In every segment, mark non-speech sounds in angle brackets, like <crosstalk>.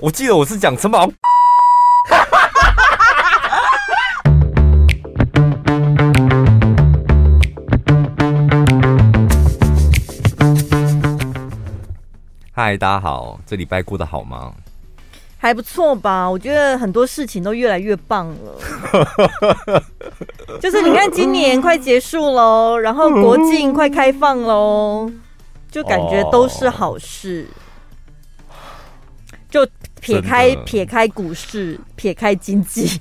我记得我是讲陈宝。嗨，大家好，这礼拜过得好吗？还不错吧，我觉得很多事情都越来越棒了。<laughs> 就是你看，今年快结束喽，然后国境快开放喽，就感觉都是好事。撇开撇开股市，撇开经济，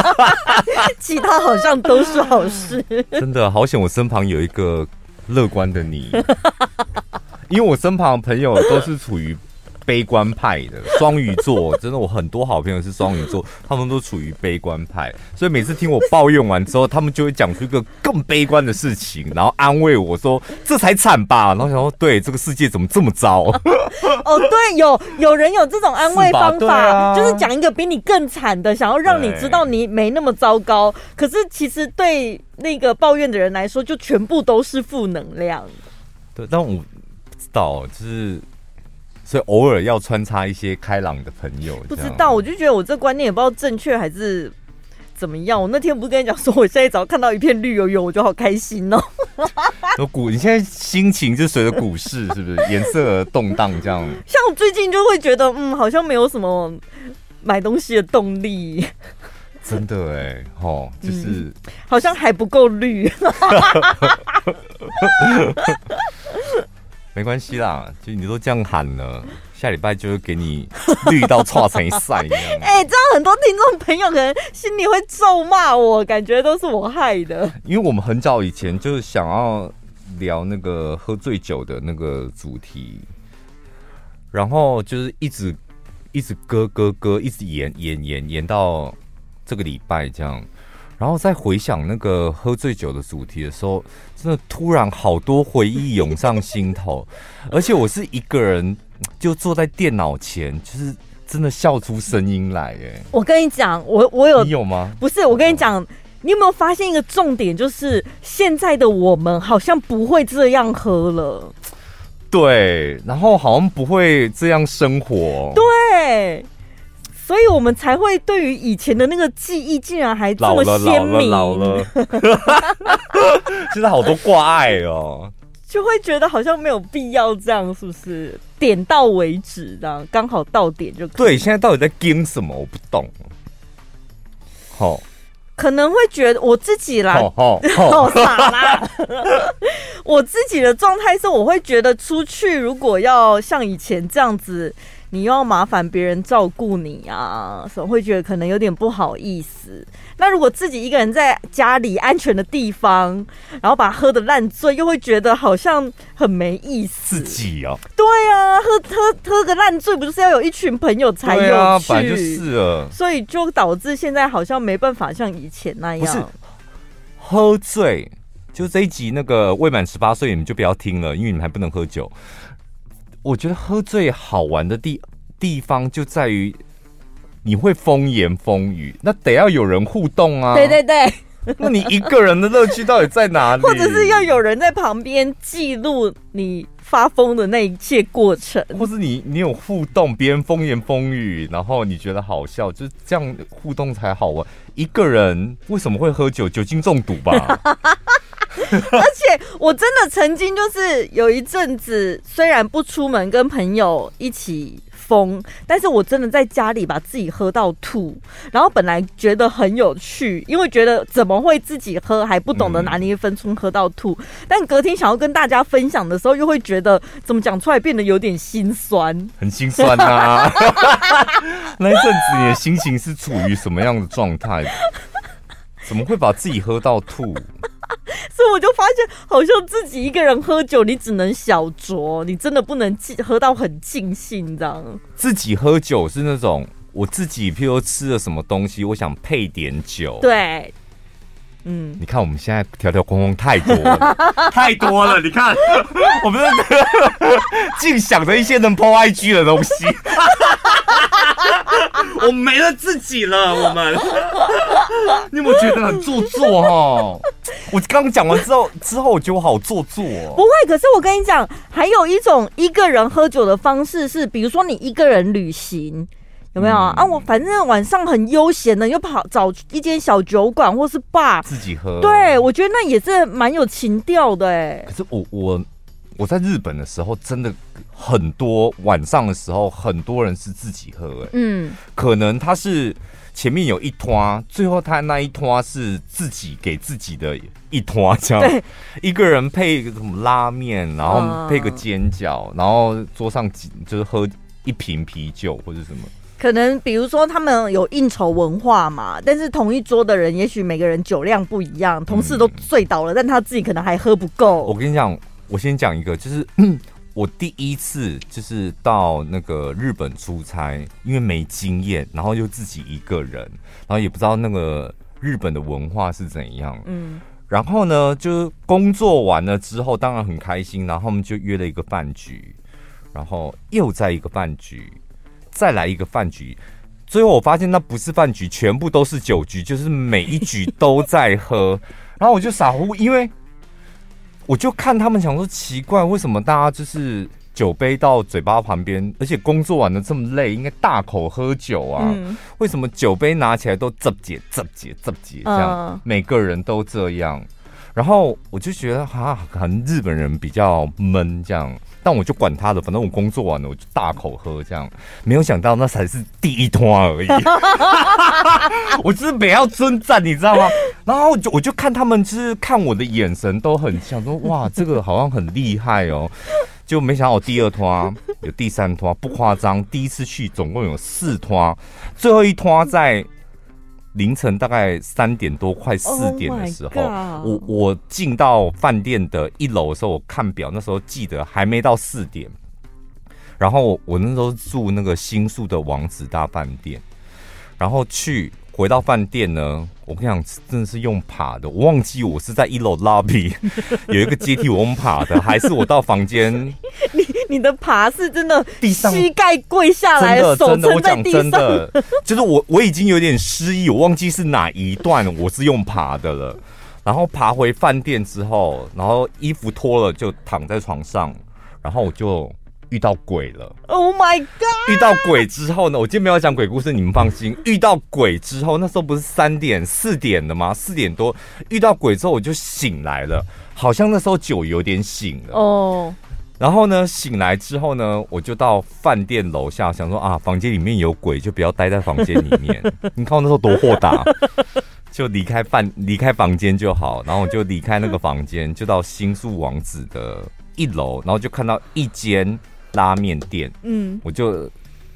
<laughs> 其他好像都是好事。真的好险，我身旁有一个乐观的你，<laughs> 因为我身旁朋友都是处于。悲观派的双鱼座，真的，我很多好朋友是双鱼座，他们都处于悲观派，所以每次听我抱怨完之后，他们就会讲出一个更悲观的事情，然后安慰我说：“这才惨吧。”然后想说：“对，这个世界怎么这么糟？”哦，对，有 <laughs> 有人有这种安慰方法，啊、就是讲一个比你更惨的，想要让你知道你没那么糟糕。可是其实对那个抱怨的人来说，就全部都是负能量。对，但我不知道，就是。所以偶尔要穿插一些开朗的朋友，不知道，我就觉得我这观念也不知道正确还是怎么样。我 <laughs> 那天不是跟你讲说，我现在只要看到一片绿油油，我就好开心哦。<laughs> 有股，你现在心情就随着股市是不是颜色而动荡？这样，像我最近就会觉得，嗯，好像没有什么买东西的动力。<laughs> 真的哎，哦，就是、嗯、好像还不够绿。没关系啦，就你都这样喊了，下礼拜就会给你绿到剉成一赛一样。<laughs> 哎、欸，这样很多听众朋友可能心里会咒骂我，感觉都是我害的。因为我们很早以前就是想要聊那个喝醉酒的那个主题，然后就是一直一直割割割，一直延延延延到这个礼拜这样。然后再回想那个喝醉酒的主题的时候，真的突然好多回忆涌上心头，而且我是一个人就坐在电脑前，就是真的笑出声音来。哎，我跟你讲，我我有你有吗？不是，我跟你讲，你有没有发现一个重点，就是现在的我们好像不会这样喝了。对，然后好像不会这样生活。对。所以我们才会对于以前的那个记忆，竟然还这么鲜明。老了，老了，现在好多挂碍哦，就会觉得好像没有必要这样，是不是？点到为止，这样刚好到点就可以。对，现在到底在惊什么？我不懂。好，可能会觉得我自己啦，<laughs> 好傻啦。<laughs> 我自己的状态是，我会觉得出去如果要像以前这样子。你又要麻烦别人照顾你啊，所以会觉得可能有点不好意思。那如果自己一个人在家里安全的地方，然后把喝的烂醉，又会觉得好像很没意思。自己哦，对啊，喝喝喝个烂醉，不就是要有一群朋友才有趣？对啊，本来就是了。所以就导致现在好像没办法像以前那样。不是喝醉，就这一集那个未满十八岁，你们就不要听了，因为你们还不能喝酒。我觉得喝醉好玩的地地方就在于你会风言风语，那得要有人互动啊。对对对，那你一个人的乐趣到底在哪里？或者是要有人在旁边记录你发疯的那一切过程，或是你你有互动，别人风言风语，然后你觉得好笑，就是这样互动才好玩。一个人为什么会喝酒？酒精中毒吧。<laughs> <laughs> 而且我真的曾经就是有一阵子，虽然不出门跟朋友一起疯，但是我真的在家里把自己喝到吐。然后本来觉得很有趣，因为觉得怎么会自己喝还不懂得拿捏分寸喝到吐。但隔天想要跟大家分享的时候，又会觉得怎么讲出来变得有点心酸，很心酸啊。那一阵子你的心情是处于什么样的状态？怎么会把自己喝到吐？<laughs> 所以我就发现，好像自己一个人喝酒，你只能小酌，你真的不能喝到很尽兴，你知道吗。自己喝酒是那种，我自己譬如吃了什么东西，我想配点酒。对，嗯，你看我们现在条条框框太多了，<laughs> 太多了。你看，<laughs> 我们净想着一些能 po IG 的东西。我没了自己了，我们，你有没有觉得很做作哈？我刚刚讲完之后，之后我觉得我好做作哦。不会，可是我跟你讲，还有一种一个人喝酒的方式是，比如说你一个人旅行，有没有、嗯、啊？我反正晚上很悠闲的，又跑找一间小酒馆或是 bar 自己喝。对，我觉得那也是蛮有情调的哎。可是我我我在日本的时候，真的很多晚上的时候，很多人是自己喝哎。嗯，可能他是。前面有一摊，最后他那一摊是自己给自己的一摊，这样对一个人配一个什么拉面，然后配个煎饺，嗯、然后桌上就是喝一瓶啤酒或者什么。可能比如说他们有应酬文化嘛，但是同一桌的人也许每个人酒量不一样，同事都醉倒了，嗯、但他自己可能还喝不够。我跟你讲，我先讲一个，就是。<coughs> 我第一次就是到那个日本出差，因为没经验，然后又自己一个人，然后也不知道那个日本的文化是怎样。嗯，然后呢，就工作完了之后，当然很开心，然后我们就约了一个饭局，然后又在一个饭局，再来一个饭局，最后我发现那不是饭局，全部都是酒局，就是每一局都在喝，<laughs> 然后我就傻乎，因为。我就看他们想说奇怪，为什么大家就是酒杯到嘴巴旁边，而且工作完了这么累，应该大口喝酒啊？嗯、为什么酒杯拿起来都这解这解这解这样？嗯、每个人都这样，然后我就觉得哈，可能日本人比较闷这样。但我就管他的，反正我工作完了，我就大口喝这样。没有想到那才是第一摊而已，<laughs> 我就是没要尊赞，你知道吗？然后我就我就看他们，就是看我的眼神都很像，说哇，这个好像很厉害哦。就没想到我第二摊有第三摊，不夸张，第一次去总共有四摊，最后一摊在。凌晨大概三点多，快四点的时候，我我进到饭店的一楼的时候，我看表，那时候记得还没到四点。然后我那时候住那个新宿的王子大饭店，然后去。回到饭店呢，我跟你讲，真的是用爬的。我忘记我是在一楼 lobby 有一个阶梯，我用爬的，还是我到房间？<laughs> 你你的爬是真的地上膝盖跪下来，真的真的，我讲真的，<laughs> 就是我我已经有点失忆，我忘记是哪一段我是用爬的了。然后爬回饭店之后，然后衣服脱了就躺在床上，然后我就。遇到鬼了！Oh my god！遇到鬼之后呢？我今天没有讲鬼故事，你们放心。遇到鬼之后，那时候不是三点、四点的吗？四点多遇到鬼之后，我就醒来了，好像那时候酒有点醒了哦。Oh. 然后呢，醒来之后呢，我就到饭店楼下，想说啊，房间里面有鬼，就不要待在房间里面。<laughs> 你看我那时候多豁达，<laughs> 就离开饭离开房间就好。然后我就离开那个房间，就到新宿王子的一楼，然后就看到一间。拉面店，嗯，我就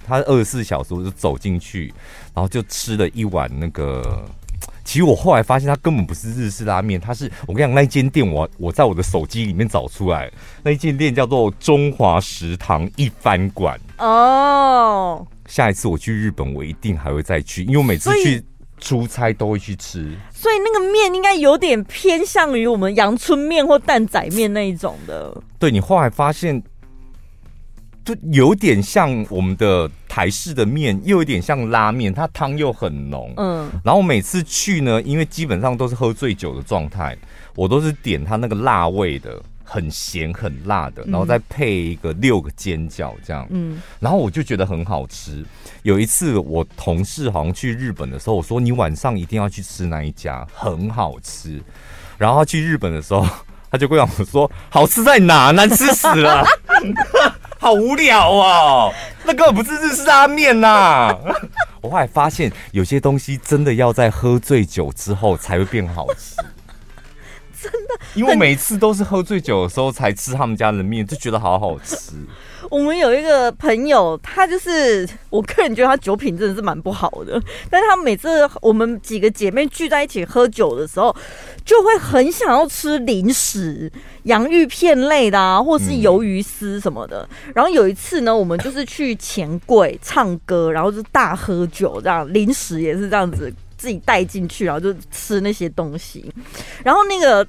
他二十四小时，我就走进去，然后就吃了一碗那个。<tsk> 其实我后来发现，它根本不是日式拉面，它是我跟你讲，那间店我我在我的手机里面找出来，那间店叫做中华食堂一番馆。哦，下一次我去日本，我一定还会再去，因为我每次去出差都会去吃。所以那个面应该有点偏向于我们阳春面或蛋仔面那一种的。对，你后来发现。就有点像我们的台式的面，又有点像拉面，它汤又很浓。嗯，然后每次去呢，因为基本上都是喝醉酒的状态，我都是点它那个辣味的，很咸很辣的，然后再配一个六个煎饺这样。嗯，然后我就觉得很好吃。有一次我同事好像去日本的时候，我说你晚上一定要去吃那一家，很好吃。然后他去日本的时候，他就跟我说：“好吃在哪？难吃死了。” <laughs> 好无聊哦，那根本不是日式拉面呐！<laughs> 我后来发现，有些东西真的要在喝醉酒之后才会变好吃。真的，因为每次都是喝醉酒的时候才吃他们家的面，就觉得好好吃。我们有一个朋友，他就是我个人觉得他酒品真的是蛮不好的，但是他每次我们几个姐妹聚在一起喝酒的时候，就会很想要吃零食，洋芋片类的啊，或是鱿鱼丝什么的。嗯、然后有一次呢，我们就是去钱柜唱歌，然后就大喝酒，这样零食也是这样子自己带进去，然后就吃那些东西。然后那个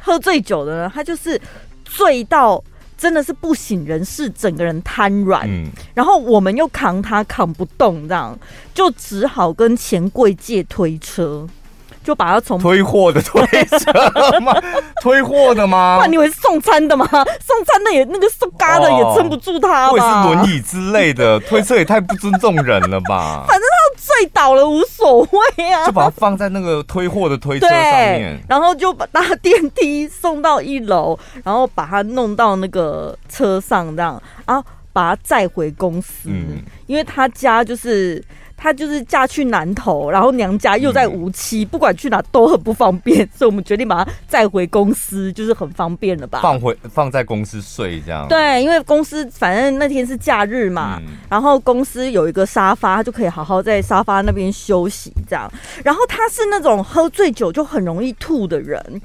喝醉酒的呢，他就是醉到。真的是不省人事，整个人瘫软。嗯，然后我们又扛他扛不动，这样就只好跟钱柜借推车。就把他从推货的推车吗？<laughs> 推货的吗？那你以为是送餐的吗？送餐的也那个送嘎的也撑不住他吧？或者是轮椅之类的推车也太不尊重人了吧？反正他醉倒了无所谓啊，就把它放在那个推货的推车上面，然后就把搭电梯送到一楼，然后把他弄到那个车上这样，然后把他载回公司，嗯、因为他家就是。她就是嫁去南投，然后娘家又在无期，嗯、不管去哪都很不方便，<laughs> 所以我们决定把她载回公司，就是很方便了吧？放回放在公司睡这样。对，因为公司反正那天是假日嘛，嗯、然后公司有一个沙发，她就可以好好在沙发那边休息这样。然后她是那种喝醉酒就很容易吐的人。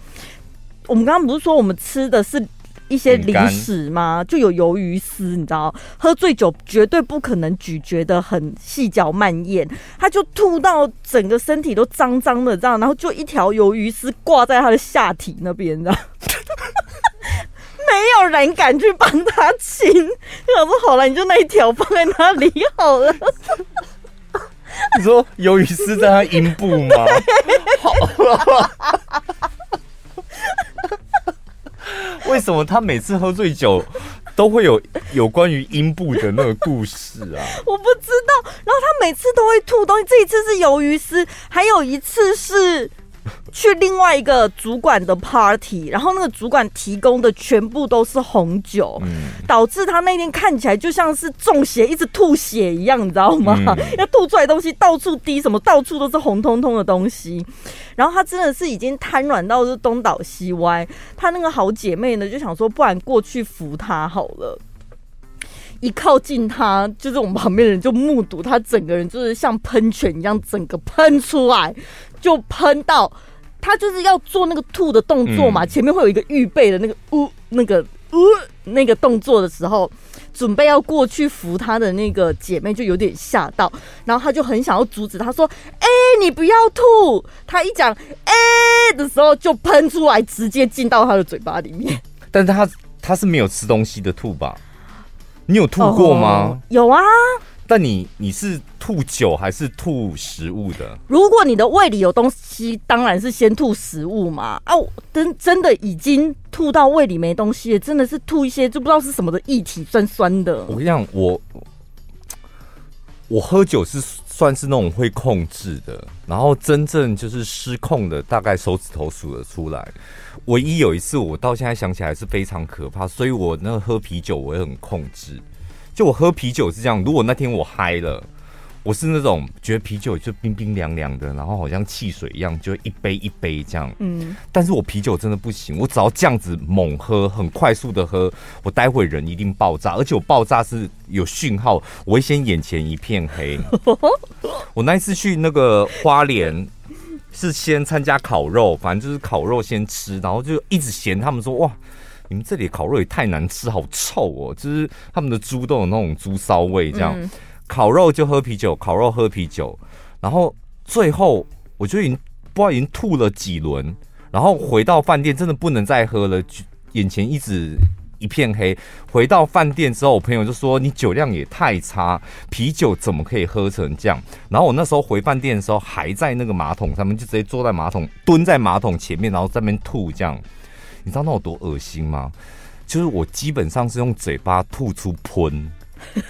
我们刚刚不是说我们吃的是？一些零食吗？就有鱿鱼丝，你知道，喝醉酒绝对不可能咀嚼的很细嚼慢咽，他就吐到整个身体都脏脏的这样，然后就一条鱿鱼丝挂在他的下体那边，这样，<laughs> 没有人敢去帮他清。我说好了，你就那一条放在那里好了。<laughs> 你说鱿鱼丝在他阴部吗？<laughs> 好。为什么他每次喝醉酒都会有有关于阴部的那个故事啊？<laughs> 我不知道。然后他每次都会吐东西，这一次是鱿鱼丝，还有一次是。去另外一个主管的 party，然后那个主管提供的全部都是红酒，嗯、导致他那天看起来就像是中邪，一直吐血一样，你知道吗？嗯、<laughs> 要吐出来东西到处滴，什么到处都是红彤彤的东西。然后他真的是已经瘫软到是东倒西歪。他那个好姐妹呢，就想说，不然过去扶他好了。一靠近他，就是我们旁边的人就目睹他整个人就是像喷泉一样，整个喷出来，就喷到他就是要做那个吐的动作嘛，嗯、前面会有一个预备的那个呜、呃、那个呜、呃、那个动作的时候，准备要过去扶他的那个姐妹就有点吓到，然后他就很想要阻止，他说：“哎、欸，你不要吐！”他一讲“哎、欸”的时候，就喷出来，直接进到他的嘴巴里面。但是他他是没有吃东西的吐吧？你有吐过吗？哦、有啊，但你你是吐酒还是吐食物的？如果你的胃里有东西，当然是先吐食物嘛。啊，真真的已经吐到胃里没东西了，真的是吐一些就不知道是什么的液体，酸酸的。我跟你讲，我我喝酒是算是那种会控制的，然后真正就是失控的，大概手指头数得出来。唯一有一次，我到现在想起来是非常可怕，所以我那个喝啤酒我也很控制。就我喝啤酒是这样，如果那天我嗨了，我是那种觉得啤酒就冰冰凉凉的，然后好像汽水一样，就一杯一杯这样。嗯。但是我啤酒真的不行，我只要这样子猛喝，很快速的喝，我待会人一定爆炸，而且我爆炸是有讯号，我会先眼前一片黑。<laughs> 我那一次去那个花莲。是先参加烤肉，反正就是烤肉先吃，然后就一直嫌他们说哇，你们这里烤肉也太难吃，好臭哦！就是他们的猪都有那种猪骚味，这样、嗯、烤肉就喝啤酒，烤肉喝啤酒，然后最后我就已经不知道已经吐了几轮，然后回到饭店真的不能再喝了，眼前一直。一片黑，回到饭店之后，我朋友就说：“你酒量也太差，啤酒怎么可以喝成这样？”然后我那时候回饭店的时候，还在那个马桶上面，就直接坐在马桶，蹲在马桶前面，然后在那边吐，这样，你知道那有多恶心吗？就是我基本上是用嘴巴吐出喷，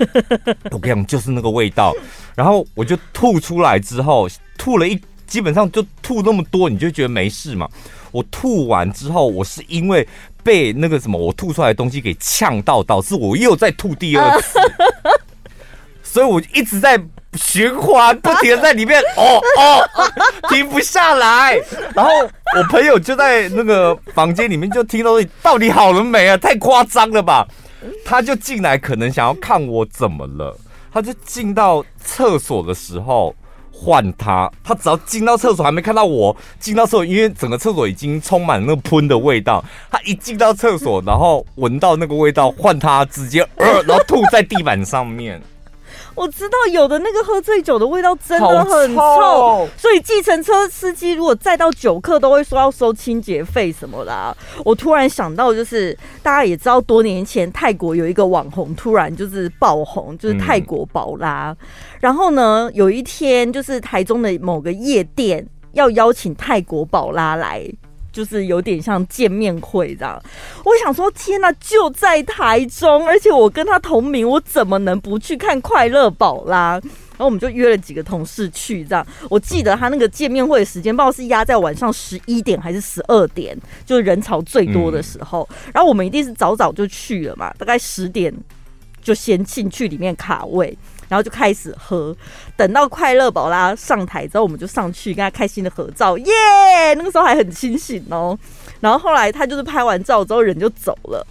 <laughs> 我跟你讲，就是那个味道。然后我就吐出来之后，吐了一，基本上就吐那么多，你就觉得没事嘛。我吐完之后，我是因为。被那个什么我吐出来的东西给呛到，导致我又再吐第二次，<laughs> 所以我一直在循环，不停的在里面，哦 <laughs> 哦，停不下来。然后我朋友就在那个房间里面就听到，到底好了没啊？太夸张了吧？他就进来，可能想要看我怎么了，他就进到厕所的时候。换他，他只要进到厕所还没看到我进到厕所，因为整个厕所已经充满那个喷的味道。他一进到厕所，然后闻到那个味道，换他直接呃，然后吐在地板上面。我知道有的那个喝醉酒的味道真的很臭，臭所以计程车司机如果载到酒客都会说要收清洁费什么的啊。我突然想到，就是大家也知道，多年前泰国有一个网红突然就是爆红，就是泰国宝拉。嗯、然后呢，有一天就是台中的某个夜店要邀请泰国宝拉来。就是有点像见面会这样，我想说天哪，就在台中，而且我跟他同名，我怎么能不去看快乐宝啦？然后我们就约了几个同事去这样。我记得他那个见面会的时间，不知道是压在晚上十一点还是十二点，就是人潮最多的时候。然后我们一定是早早就去了嘛，大概十点就先进去里面卡位。然后就开始喝，等到快乐宝拉上台之后，我们就上去跟他开心的合照，耶、yeah!！那个时候还很清醒哦。然后后来他就是拍完照之后人就走了。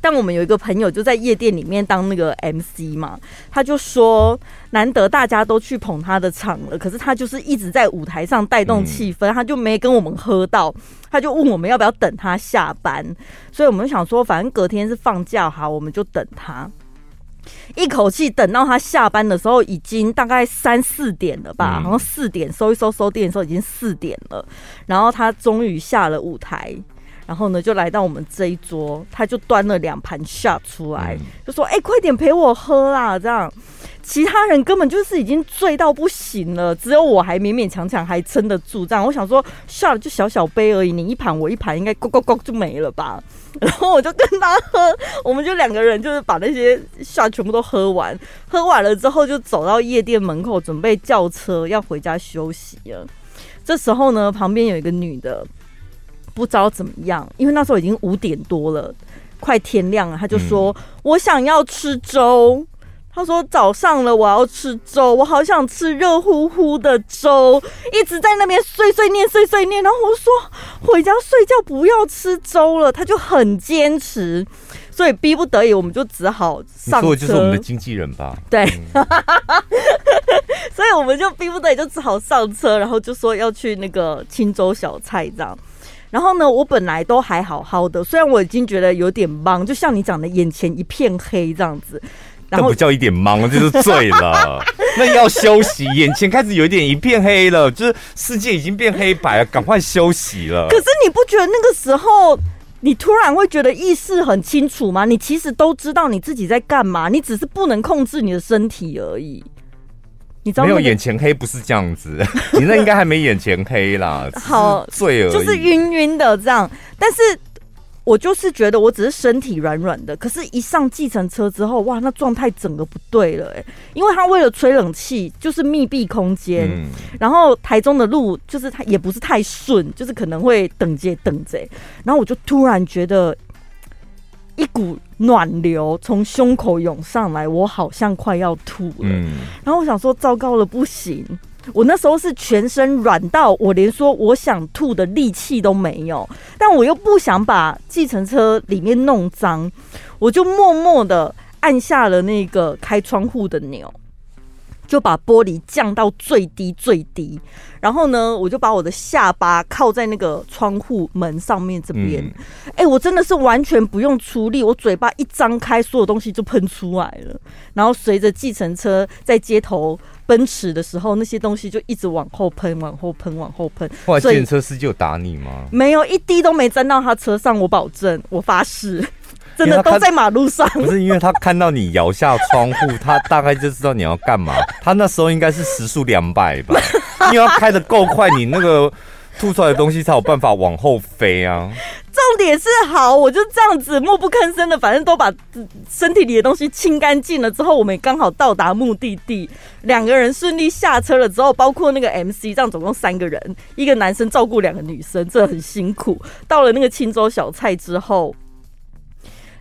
但我们有一个朋友就在夜店里面当那个 MC 嘛，他就说难得大家都去捧他的场了，可是他就是一直在舞台上带动气氛，他就没跟我们喝到，他就问我们要不要等他下班。所以我们想说，反正隔天是放假哈，我们就等他。一口气等到他下班的时候，已经大概三四点了吧，好像四点收一收收店的时候已经四点了。然后他终于下了舞台，然后呢就来到我们这一桌，他就端了两盘 shot 出来，就说：“哎，快点陪我喝啦！”这样。其他人根本就是已经醉到不行了，只有我还勉勉强强还撑得住。这样，我想说，shot 就小小杯而已，你一盘我一盘，应该咕咕咕就没了吧？<laughs> 然后我就跟他喝，我们就两个人就是把那些 shot 全部都喝完。喝完了之后，就走到夜店门口准备叫车要回家休息了。这时候呢，旁边有一个女的，不知道怎么样，因为那时候已经五点多了，快天亮了，他就说：“嗯、我想要吃粥。”他说：“早上了，我要吃粥，我好想吃热乎乎的粥。”一直在那边碎碎念、碎碎念。然后我说：“回家睡觉，不要吃粥了。”他就很坚持，所以逼不得已，我们就只好上车。我们的经纪人吧？对，嗯、<laughs> 所以我们就逼不得已，就只好上车，然后就说要去那个青州小菜这样。然后呢，我本来都还好好的，虽然我已经觉得有点懵，就像你讲的，眼前一片黑这样子。那不叫一点懵，就是醉了。<laughs> 那要休息，眼前开始有一点一片黑了，就是世界已经变黑白了，赶快休息了。可是你不觉得那个时候，你突然会觉得意识很清楚吗？你其实都知道你自己在干嘛，你只是不能控制你的身体而已。你知道、那个、没有眼前黑不是这样子，<laughs> 你那应该还没眼前黑啦，<laughs> 好醉而已，就是晕晕的这样，但是。我就是觉得我只是身体软软的，可是，一上计程车之后，哇，那状态整个不对了，哎，因为他为了吹冷气，就是密闭空间，嗯、然后台中的路就是它也不是太顺，就是可能会等接等着，然后我就突然觉得一股暖流从胸口涌上来，我好像快要吐了，嗯、然后我想说，糟糕了，不行。我那时候是全身软到我连说我想吐的力气都没有，但我又不想把计程车里面弄脏，我就默默的按下了那个开窗户的钮。就把玻璃降到最低最低，然后呢，我就把我的下巴靠在那个窗户门上面这边。哎、嗯欸，我真的是完全不用出力，我嘴巴一张开，所有东西就喷出来了。然后随着计程车在街头奔驰的时候，那些东西就一直往后喷，往后喷，往后喷。后来计程车司机有打你吗？没有，一滴都没沾到他车上，我保证，我发誓。真的都在马路上，<laughs> 不是因为他看到你摇下窗户，他大概就知道你要干嘛。他那时候应该是时速两百吧，<laughs> 因为要开的够快，你那个吐出来的东西才有办法往后飞啊。重点是好，我就这样子默不吭声的，反正都把身体里的东西清干净了之后，我们也刚好到达目的地，两个人顺利下车了之后，包括那个 MC，这样总共三个人，一个男生照顾两个女生，这很辛苦。到了那个青州小菜之后。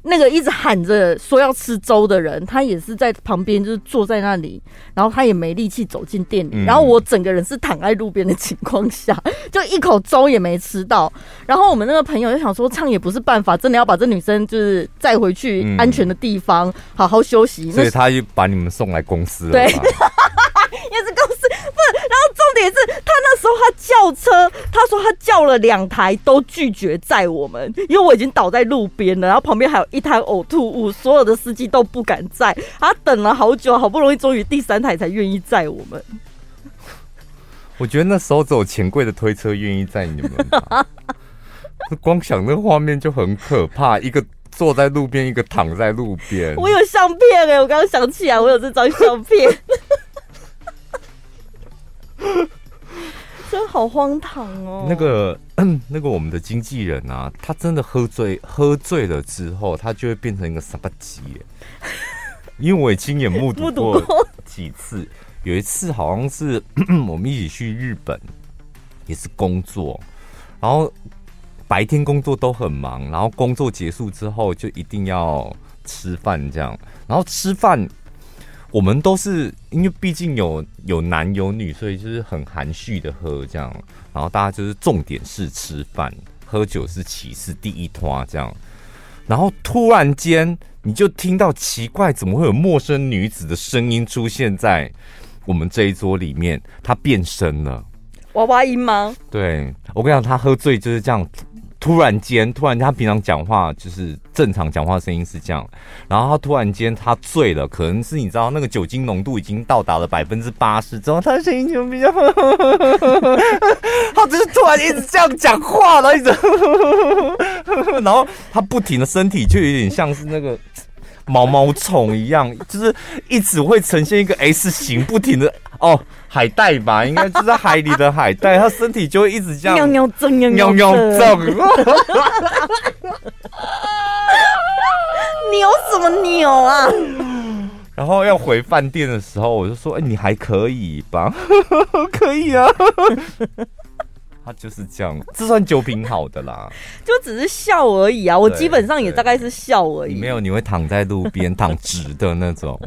那个一直喊着说要吃粥的人，他也是在旁边，就是坐在那里，然后他也没力气走进店里，然后我整个人是躺在路边的情况下，<laughs> 就一口粥也没吃到。然后我们那个朋友就想说，唱也不是办法，真的要把这女生就是载回去安全的地方，好好休息。所以他就把你们送来公司了。对。也是公司不是，然后重点是他那时候他叫车，他说他叫了两台都拒绝载我们，因为我已经倒在路边了，然后旁边还有一滩呕吐物，所有的司机都不敢载，他等了好久，好不容易终于第三台才愿意载我们。我觉得那时候只有钱柜的推车愿意载你们，<laughs> 光想那画面就很可怕，一个坐在路边，一个躺在路边。我有相片哎、欸，我刚刚想起来，我有这张相片。<laughs> 真好好荒唐哦。那个 <clears throat> 那个我们的经纪人啊，他真的喝醉，喝醉了之后，他就会变成一个傻巴鸡。<laughs> 因为我也亲眼目睹过几次，有一次好像是 <clears throat> 我们一起去日本，也是工作，然后白天工作都很忙，然后工作结束之后就一定要吃饭这样，然后吃饭。我们都是因为毕竟有有男有女，所以就是很含蓄的喝这样，然后大家就是重点是吃饭，喝酒是其次，第一拖这样。然后突然间你就听到奇怪，怎么会有陌生女子的声音出现在我们这一桌里面？她变身了，娃娃音吗？对，我跟你讲，她喝醉就是这样。突然间，突然间，他平常讲话就是正常讲话声音是这样，然后他突然间他醉了，可能是你知道那个酒精浓度已经到达了百分之八十之后，他的声音就比较，他就是突然一直这样讲话了，一直，<laughs> 然后他不停的身体就有点像是那个毛毛虫一样，就是一直会呈现一个 S 型，不停的哦。海带吧，应该就在海里的海带，它身体就会一直这样 <laughs> 尿尿正，尿尿症。<laughs> 扭什么扭啊？<laughs> 然后要回饭店的时候，我就说：“哎、欸，你还可以吧？可以啊。”他就是这样，这算酒品好的啦，就只是笑而已啊。我基本上也大概是笑而已。没有，你会躺在路边躺直的那种。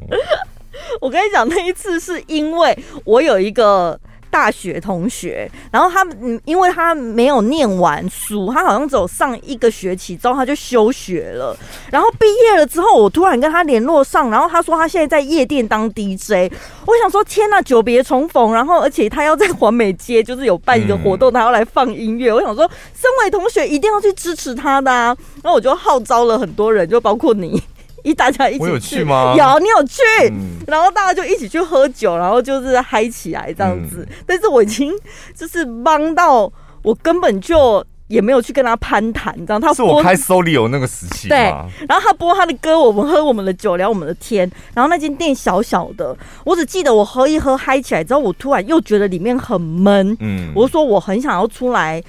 <laughs> 我跟你讲，那一次是因为我有一个大学同学，然后他嗯，因为他没有念完书，他好像只有上一个学期之后他就休学了。然后毕业了之后，我突然跟他联络上，然后他说他现在在夜店当 DJ。<laughs> 我想说，天呐，久别重逢，然后而且他要在环美街，就是有办一个活动，他要来放音乐。我想说，身为同学一定要去支持他的啊。然后我就号召了很多人，就包括你。一大家一起去，有去吗？有，你有去，嗯、然后大家就一起去喝酒，然后就是嗨起来这样子。嗯、但是我已经就是忙到我根本就也没有去跟他攀谈，你知道他是我开 Solio 那个时期对，然后他播他的歌，我们喝我们的酒，聊我们的天。然后那间店小小的，我只记得我喝一喝嗨起来之后，我突然又觉得里面很闷，嗯，我就说我很想要出来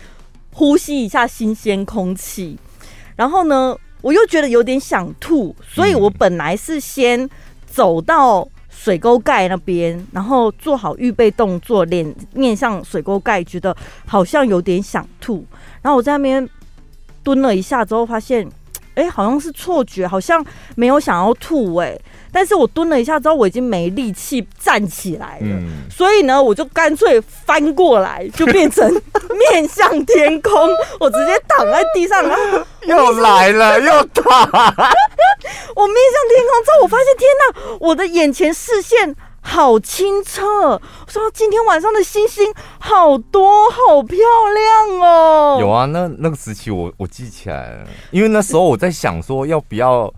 呼吸一下新鲜空气，然后呢，我又觉得有点想吐，所以我本来是先走到水沟盖那边，然后做好预备动作，脸面向水沟盖，觉得好像有点想吐。然后我在那边蹲了一下之后，发现，哎，好像是错觉，好像没有想要吐，哎。但是我蹲了一下之后，我已经没力气站起来了，嗯、所以呢，我就干脆翻过来，就变成面向天空，我直接躺在地上，然后 <laughs> 又来了，又躺。<laughs> 我面向天空之后，我发现天哪，我的眼前视线好清澈，我说今天晚上的星星好多，好漂亮哦。有啊，那那个时期我我记起来了，因为那时候我在想说要不要，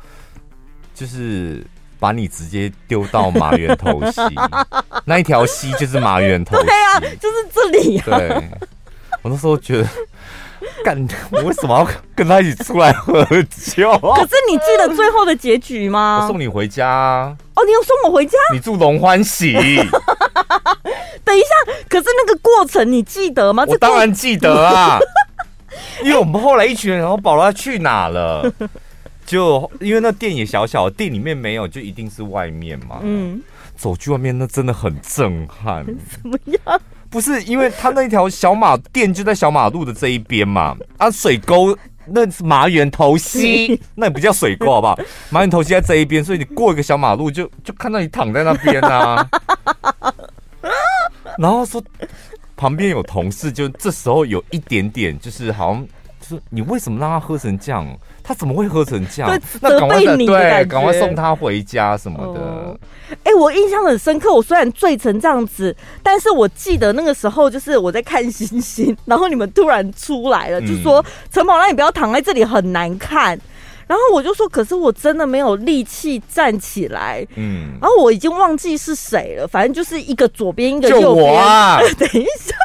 就是。把你直接丢到马园头溪，<laughs> 那一条溪就是马园头溪。对啊，就是这里啊。对，我那时候觉得，干，我为什么要跟他一起出来喝酒啊？可是你记得最后的结局吗？我送你回家啊。哦，你要送我回家？你住龙欢喜。<laughs> 等一下，可是那个过程你记得吗？我当然记得啊，因为我们后来一群人，然后保罗他去哪了？就因为那店也小小，店里面没有，就一定是外面嘛。嗯，走去外面那真的很震撼。怎么样？不是因为他那条小马店就在小马路的这一边嘛？啊，水沟那是马远头溪，<laughs> 那也不叫水沟好不好？马远头溪在这一边，所以你过一个小马路就就看到你躺在那边啊。<laughs> 然后说旁边有同事，就这时候有一点点就是好像就是你为什么让他喝成这样？他怎么会喝成这样？那赶快对，赶快送他回家什么的。哎、哦欸，我印象很深刻。我虽然醉成这样子，但是我记得那个时候就是我在看星星，然后你们突然出来了，嗯、就说陈宝让，你不要躺在这里，很难看。然后我就说，可是我真的没有力气站起来。嗯，然后我已经忘记是谁了，反正就是一个左边，一个右边。我啊，等一下，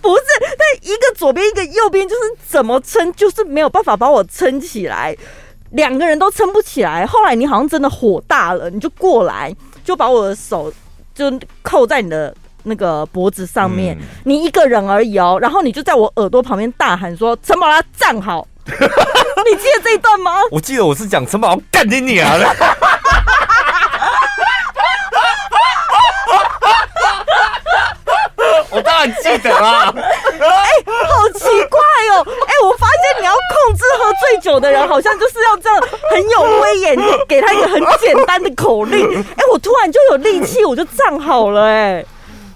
不是，但一个左边，一个右边，就是怎么撑，就是没有办法把我撑起来，两个人都撑不起来。后来你好像真的火大了，你就过来，就把我的手就扣在你的那个脖子上面，嗯、你一个人而已哦，然后你就在我耳朵旁边大喊说：“陈宝拉站好！” <laughs> 你记得这一段吗？我记得我是讲陈宝拉干你娘的。<laughs> 我当然记得啦！哎、欸，好奇怪哦！哎、欸，我发现你要控制喝醉酒的人，好像就是要这样很有威严，给他一个很简单的口令。哎、欸，我突然就有力气，我就站好了哎、欸。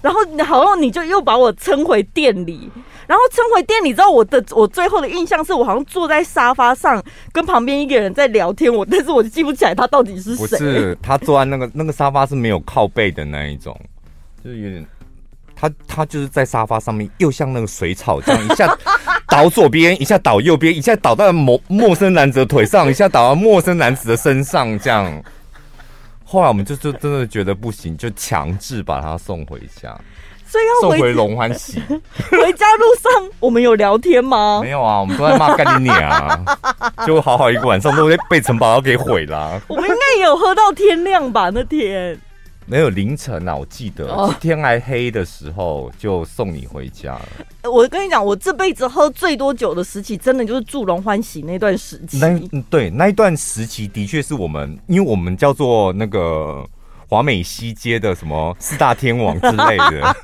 然后，好像你就又把我撑回店里，然后撑回店里之后，我的我最后的印象是我好像坐在沙发上，跟旁边一个人在聊天。我，但是我记不起来他到底是谁。不是，他坐在那个那个沙发是没有靠背的那一种，就是有点。他他就是在沙发上面，又像那个水草这样，一下倒左边，一下倒右边，一下倒到陌陌生男子的腿上，一下倒到陌生男子的身上，这样。后来我们就就真的觉得不行，就强制把他送回家。所以要送回龙欢喜。<laughs> 回家路上我们有聊天吗？没有啊，我们都在骂干你娘啊！<laughs> 就好好一个晚上都被被城堡给毁了。我们应该也有喝到天亮吧？那天。没有凌晨啊，我记得、oh. 天还黑的时候就送你回家了。我跟你讲，我这辈子喝最多酒的时期，真的就是祝龙欢喜那段时期。那对那一段时期，的确是我们，因为我们叫做那个华美西街的什么四大天王之类的，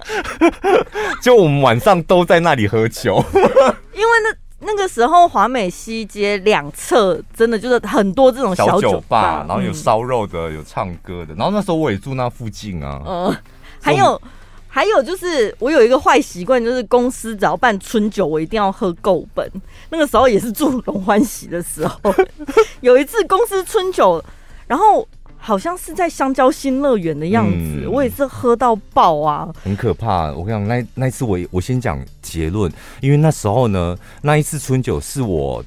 <laughs> 就我们晚上都在那里喝酒，因为那。那个时候，华美西街两侧真的就是很多这种小酒吧，然后有烧肉的，嗯、有唱歌的。然后那时候我也住那附近啊。嗯，还有还有就是，我有一个坏习惯，就是公司只要办春酒，我一定要喝够本。那个时候也是住龙欢喜的时候，<laughs> 有一次公司春酒，然后。好像是在香蕉新乐园的样子，嗯，我也是喝到爆啊，很可怕。我跟你讲，那那一次我我先讲结论，因为那时候呢，那一次春酒是我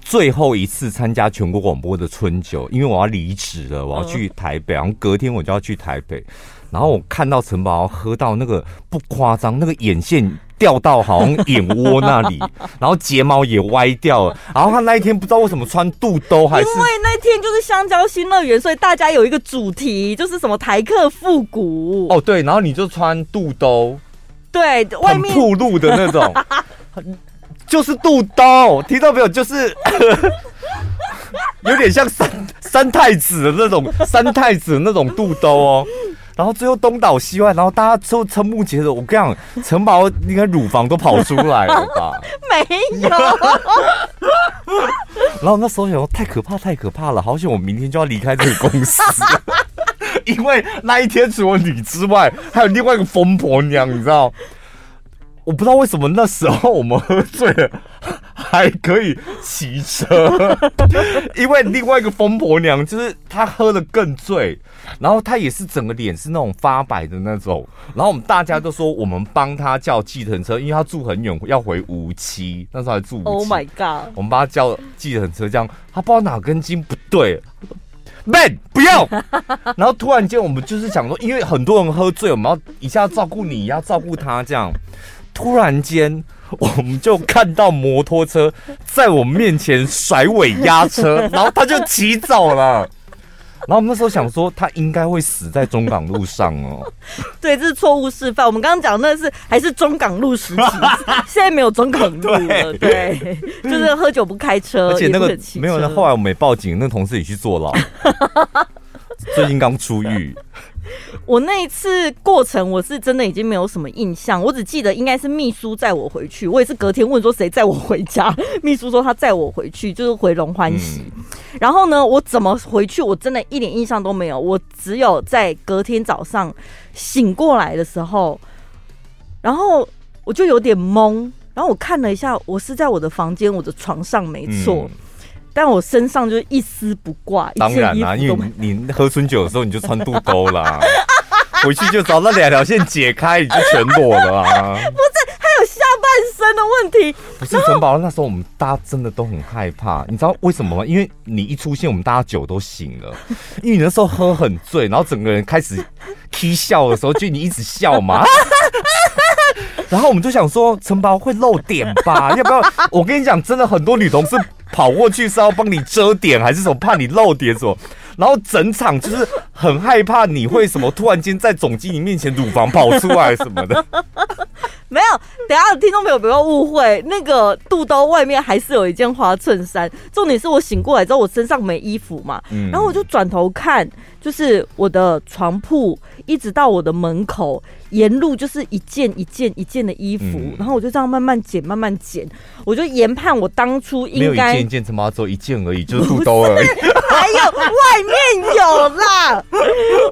最后一次参加全国广播的春酒，因为我要离职了，我要去台北，然后隔天我就要去台北，然后我看到陈宝喝到那个不夸张，那个眼线。掉到好像眼窝那里，<laughs> 然后睫毛也歪掉了。然后他那一天不知道为什么穿肚兜，还是因为那天就是香蕉新乐园，所以大家有一个主题，就是什么台客复古。哦，对，然后你就穿肚兜，对，外面暴露的那种，<laughs> 就是肚兜，听到没有？就是 <laughs> 有点像三三太子的那种三太子的那种肚兜哦。然后最后东倒西歪，然后大家都瞠目结舌。我跟你讲，城堡应该乳房都跑出来了吧？<laughs> 没有。<laughs> 然后那时候想说太可怕，太可怕了，好险我明天就要离开这个公司，<laughs> 因为那一天除了你之外，还有另外一个疯婆娘，你知道？我不知道为什么那时候我们喝醉了还可以骑车，<laughs> 因为另外一个疯婆娘就是她喝的更醉，然后她也是整个脸是那种发白的那种，然后我们大家都说我们帮她叫计程车，因为她住很远要回无期，那时候还住无期。Oh my god！我们帮她叫计程车，这样她不知道哪根筋不对，man 不要。然后突然间我们就是想说，因为很多人喝醉，我们要一下照顾你，要照顾他这样。突然间，我们就看到摩托车在我们面前甩尾压车，<laughs> 然后他就骑走了。然后我们那时候想说，他应该会死在中港路上哦。对，这是错误示范。我们刚刚讲的那是还是中港路时期，<laughs> 现在没有中港路了。对，对，就是喝酒不开车，而且那个没有。那后来我们没报警，那个同事也去坐牢，<laughs> 最近刚出狱。<laughs> 我那一次过程，我是真的已经没有什么印象，我只记得应该是秘书载我回去。我也是隔天问说谁载我回家，秘书说他载我回去，就是回龙欢喜。嗯、然后呢，我怎么回去，我真的一点印象都没有。我只有在隔天早上醒过来的时候，然后我就有点懵。然后我看了一下，我是在我的房间，我的床上没错。嗯但我身上就一丝不挂，当然啦、啊，因为你，你喝春酒的时候你就穿肚兜啦，<laughs> 回去就找那两条线解开，你就全裸了啊！不是，还有下半身的问题。不是陈宝，那时候我们大家真的都很害怕，你知道为什么吗？因为你一出现，我们大家酒都醒了，因为你那时候喝很醉，然后整个人开始 <laughs> k 笑的时候，就你一直笑嘛。<laughs> 然后我们就想说，承包会漏点吧？要不要？我跟你讲，真的很多女同事。跑过去是要帮你遮点，还是什么？怕你漏点什么？然后整场就是很害怕你会什么突然间在总经理面前乳房跑出来什么的。没有，等下听众朋友不要误会，那个肚兜外面还是有一件花衬衫。重点是我醒过来之后，我身上没衣服嘛，嗯、然后我就转头看，就是我的床铺一直到我的门口，沿路就是一件一件一件的衣服，嗯、然后我就这样慢慢捡，慢慢捡。我就研判我当初应该没有一件一件，他妈只有一件而已，就是肚兜而已，还有外面有啦。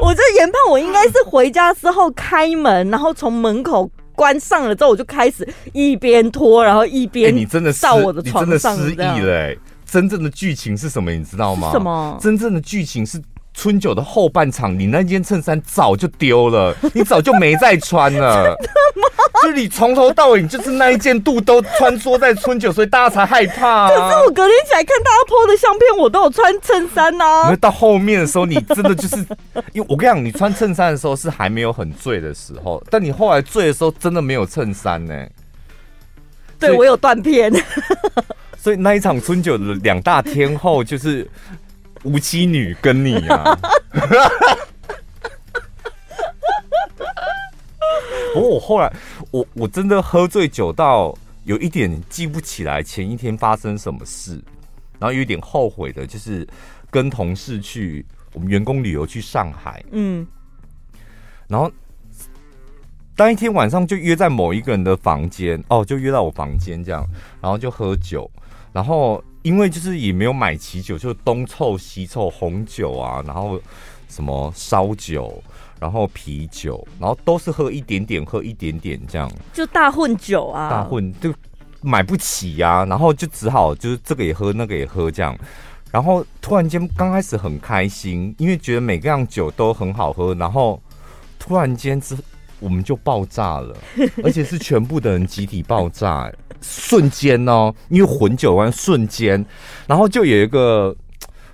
我就研判我应该是回家之后开门，然后从门口。关上了之后，我就开始一边拖，然后一边、欸、你真的到我的床上，你真的失忆了、欸。真正的剧情是什么？你知道吗？什么？真正的剧情是春酒的后半场，你那件衬衫早就丢了，<laughs> 你早就没再穿了。就你从头到尾，你就是那一件肚兜穿梭在春酒，所以大家才害怕、啊。可是我隔天起来看大家 po 的相片，我都有穿衬衫呐。因为到后面的时候，你真的就是，因为我跟你讲，你穿衬衫的时候是还没有很醉的时候，但你后来醉的时候，真的没有衬衫呢。对，我有断片。所以那一场春酒的两大天后就是吴妻女跟你啊。<laughs> 不过我后来我我真的喝醉酒到有一点记不起来前一天发生什么事，然后有一点后悔的就是跟同事去我们员工旅游去上海，嗯，然后当一天晚上就约在某一个人的房间，哦，就约到我房间这样，然后就喝酒。然后，因为就是也没有买齐酒，就东凑西凑，红酒啊，然后什么烧酒，然后啤酒，然后都是喝一点点，喝一点点这样，就大混酒啊，大混就买不起呀、啊，然后就只好就是这个也喝，那个也喝这样，然后突然间刚开始很开心，因为觉得每个样酒都很好喝，然后突然间之我们就爆炸了，<laughs> 而且是全部的人集体爆炸、欸。瞬间哦，因为混酒完瞬间，然后就有一个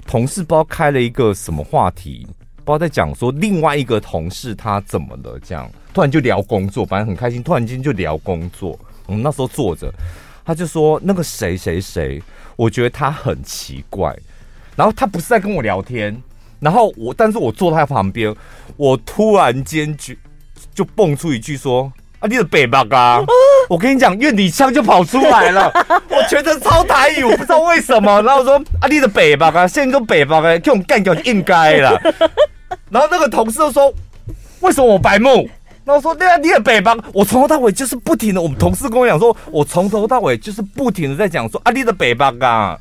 同事不知道开了一个什么话题，不知道在讲说另外一个同事他怎么了，这样突然就聊工作，反正很开心，突然间就聊工作。我们那时候坐着，他就说那个谁谁谁，我觉得他很奇怪。然后他不是在跟我聊天，然后我，但是我坐他旁边，我突然间就就蹦出一句说。啊，你的北巴啊！我跟你讲，院里枪就跑出来了，<laughs> 我全程超台语，我不知道为什么。然后我说，啊，你的北巴啊，现在都北巴啊，这种干掉就应该了。<laughs> 然后那个同事就说，为什么我白目？然后我说，对啊，你的北巴，我从头到尾就是不停的。我们同事跟我讲说，我从头到尾就是不停的在讲说，啊，你的北巴啊，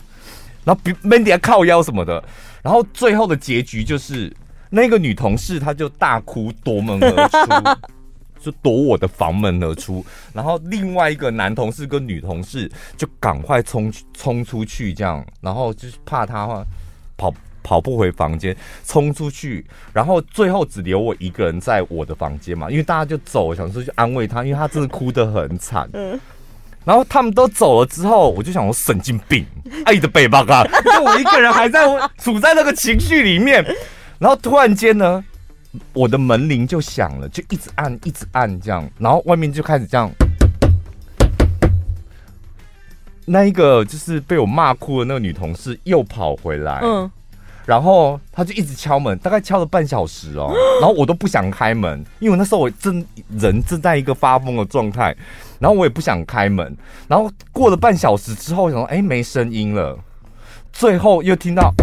然后 Mandy 靠腰什么的。然后最后的结局就是，那个女同事她就大哭夺门而出。<laughs> 就躲我的房门而出，然后另外一个男同事跟女同事就赶快冲冲出去，这样，然后就是怕他话跑跑不回房间，冲出去，然后最后只留我一个人在我的房间嘛，因为大家就走，想说去安慰他，因为他真的哭得很惨。嗯，然后他们都走了之后，我就想我神经病，爱的背包啊，就我一个人还在处在那个情绪里面，然后突然间呢。我的门铃就响了，就一直按，一直按这样，然后外面就开始这样。那一个就是被我骂哭的那个女同事又跑回来，嗯，然后她就一直敲门，大概敲了半小时哦，<gasps> 然后我都不想开门，因为那时候我正人正在一个发疯的状态，然后我也不想开门，然后过了半小时之后，我想说哎没声音了，最后又听到。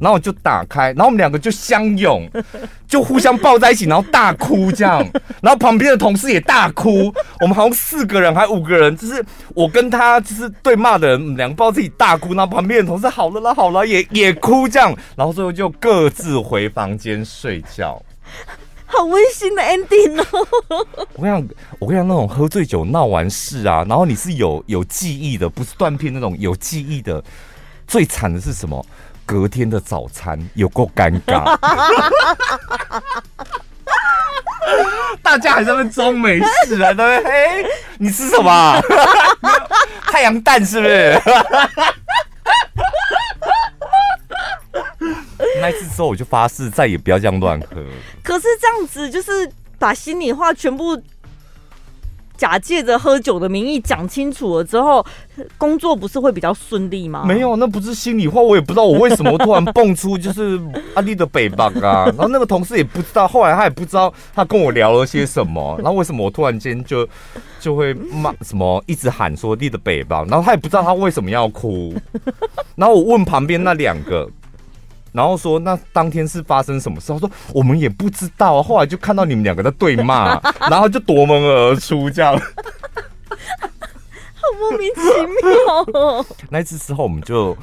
然后我就打开，然后我们两个就相拥，<laughs> 就互相抱在一起，然后大哭这样。<laughs> 然后旁边的同事也大哭，我们好像四个人还五个人，就是我跟他就是对骂的人，两个抱自己大哭。然后旁边的同事好了啦好了也 <laughs> 也哭这样。然后最后就各自回房间睡觉。好温馨的 ending 哦！我跟你讲，我跟你讲，那种喝醉酒闹完事啊，然后你是有有记忆的，不是断片那种有记忆的。最惨的是什么？隔天的早餐有够尴尬，<laughs> 大家还在那装没事啊，对不对？嘿，你吃什么？<laughs> 太阳蛋是不是？<laughs> 那次之后我就发誓再也不要这样乱喝。可是这样子就是把心里话全部假借着喝酒的名义讲清楚了之后，工作不是会比较顺利吗？没有，那不是心里话，我也不知道我为什么突然蹦出就是阿丽的北巴啊，<laughs> 然后那个同事也不知道，后来他也不知道他跟我聊了些什么，<laughs> 然后为什么我突然间就就会骂什么，一直喊说丽的北巴，然后他也不知道他为什么要哭，<laughs> 然后我问旁边那两个。然后说，那当天是发生什么事？他说我们也不知道啊。后来就看到你们两个在对骂，<laughs> 然后就夺门而出，这样，好莫名其妙哦。<laughs> 那一次之后，我们就。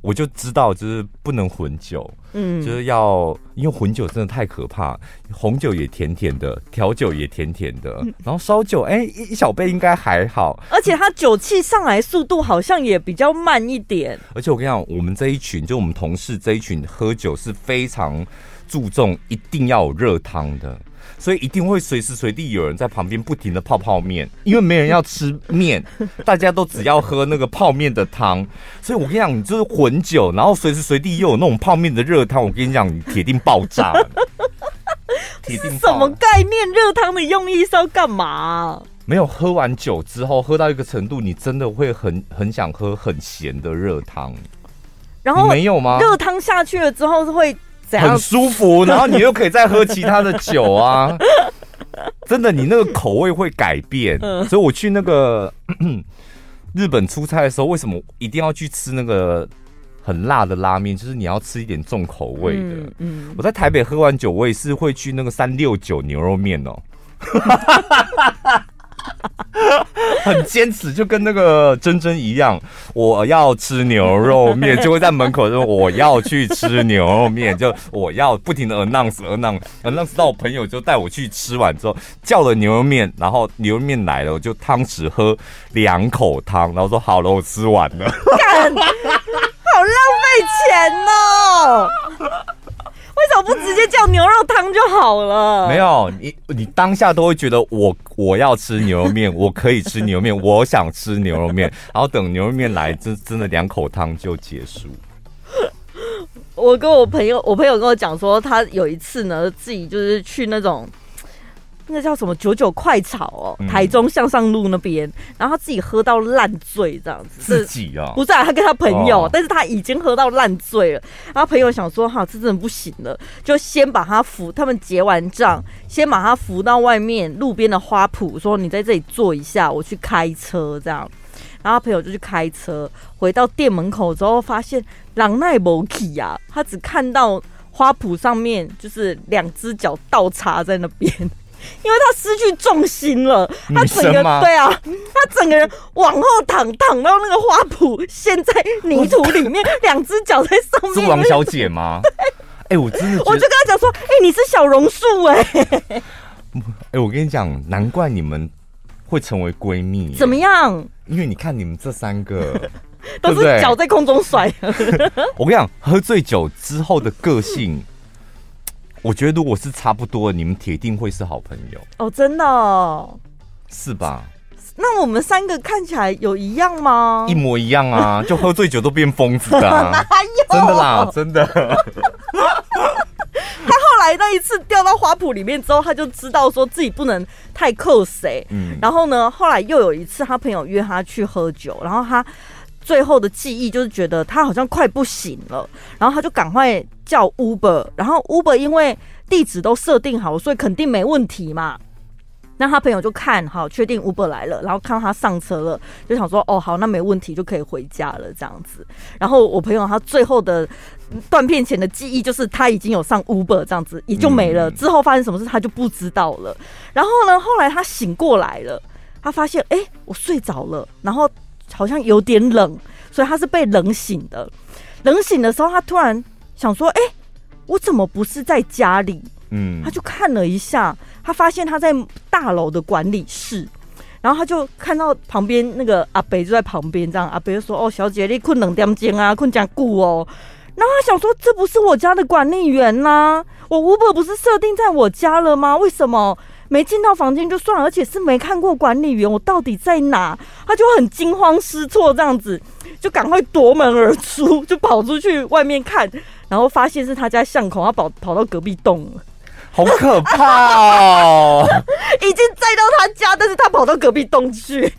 我就知道，就是不能混酒，嗯，就是要，因为混酒真的太可怕。红酒也甜甜的，调酒也甜甜的，嗯、然后烧酒，哎、欸，一小杯应该还好。而且它酒气上来速度好像也比较慢一点。而且我跟你讲，我们这一群，就我们同事这一群喝酒是非常注重，一定要有热汤的。所以一定会随时随地有人在旁边不停的泡泡面，因为没人要吃面，<laughs> 大家都只要喝那个泡面的汤。所以我跟你讲，你就是混酒，然后随时随地又有那种泡面的热汤，我跟你讲，你铁定爆炸。<laughs> 铁定什么概念？热汤的用意是要干嘛？没有，喝完酒之后，喝到一个程度，你真的会很很想喝很咸的热汤。然后没有吗？热汤下去了之后是会。很舒服，然后你又可以再喝其他的酒啊！<laughs> 真的，你那个口味会改变。所以我去那个 <clears throat> 日本出差的时候，为什么一定要去吃那个很辣的拉面？就是你要吃一点重口味的。嗯，我在台北喝完酒，我也是会去那个三六九牛肉面哦。<laughs> <laughs> 很坚持，就跟那个珍珍一样，我要吃牛肉面，就会在门口说我要去吃牛肉面，就我要不停的 announce announce announce 到我朋友就带我去吃完之后叫了牛肉面，然后牛肉面来了，我就汤匙喝两口汤，然后说好了，我吃完了，干，好浪费钱哦。为什么不直接叫牛肉汤就好了？没有，你你当下都会觉得我我要吃牛肉面，我可以吃牛肉面，我想吃牛肉面，然后等牛肉面来，真真的两口汤就结束。<laughs> 我跟我朋友，我朋友跟我讲说，他有一次呢，自己就是去那种。那个叫什么九九快炒哦，台中向上路那边，嗯、然后他自己喝到烂醉这样子，自己啊，不是啊，他跟他朋友，哦、但是他已经喝到烂醉了，然后朋友想说哈，这真的不行了，就先把他扶，他们结完账，先把他扶到外面路边的花圃，说你在这里坐一下，我去开车这样，然后朋友就去开车，回到店门口之后，发现狼奈摩基呀，他只看到花圃上面就是两只脚倒插在那边。因为他失去重心了，他整个对啊，他整个人往后躺，躺到那个花圃陷在泥土里面，<laughs> 两只脚在上面。是王小姐吗？<laughs> 哎、欸，我真的，我就跟他讲说，哎、欸，你是小榕树 <laughs> 哎。哎、欸，我跟你讲，难怪你们会成为闺蜜。怎么样？因为你看你们这三个都是脚在空中甩。我跟你讲，喝醉酒之后的个性。我觉得如果是差不多，你们铁定会是好朋友哦，真的哦，是吧？那我们三个看起来有一样吗？一模一样啊，<laughs> 就喝醉酒都变疯子的、啊，哪有？真的啦，真的。<laughs> 他后来那一次掉到花圃里面之后，他就知道说自己不能太扣谁。嗯，然后呢，后来又有一次，他朋友约他去喝酒，然后他。最后的记忆就是觉得他好像快不行了，然后他就赶快叫 Uber，然后 Uber 因为地址都设定好，所以肯定没问题嘛。那他朋友就看好，确定 Uber 来了，然后看到他上车了，就想说哦好，那没问题，就可以回家了这样子。然后我朋友他最后的断片前的记忆就是他已经有上 Uber 这样子，也就没了。之后发生什么事他就不知道了。然后呢，后来他醒过来了，他发现哎，我睡着了，然后。好像有点冷，所以他是被冷醒的。冷醒的时候，他突然想说：“哎、欸，我怎么不是在家里？”嗯，他就看了一下，他发现他在大楼的管理室，然后他就看到旁边那个阿北就在旁边，这样阿北就说：“哦，小姐，你困两点钟啊，困加固哦。”然后他想说：“这不是我家的管理员呐、啊，我 Uber 不是设定在我家了吗？为什么？”没进到房间就算了，而且是没看过管理员，我到底在哪？他就很惊慌失措，这样子就赶快夺门而出，就跑出去外面看，然后发现是他家巷口，他跑跑到隔壁栋了。好可怕哦！<laughs> 已经载到他家，但是他跑到隔壁栋去。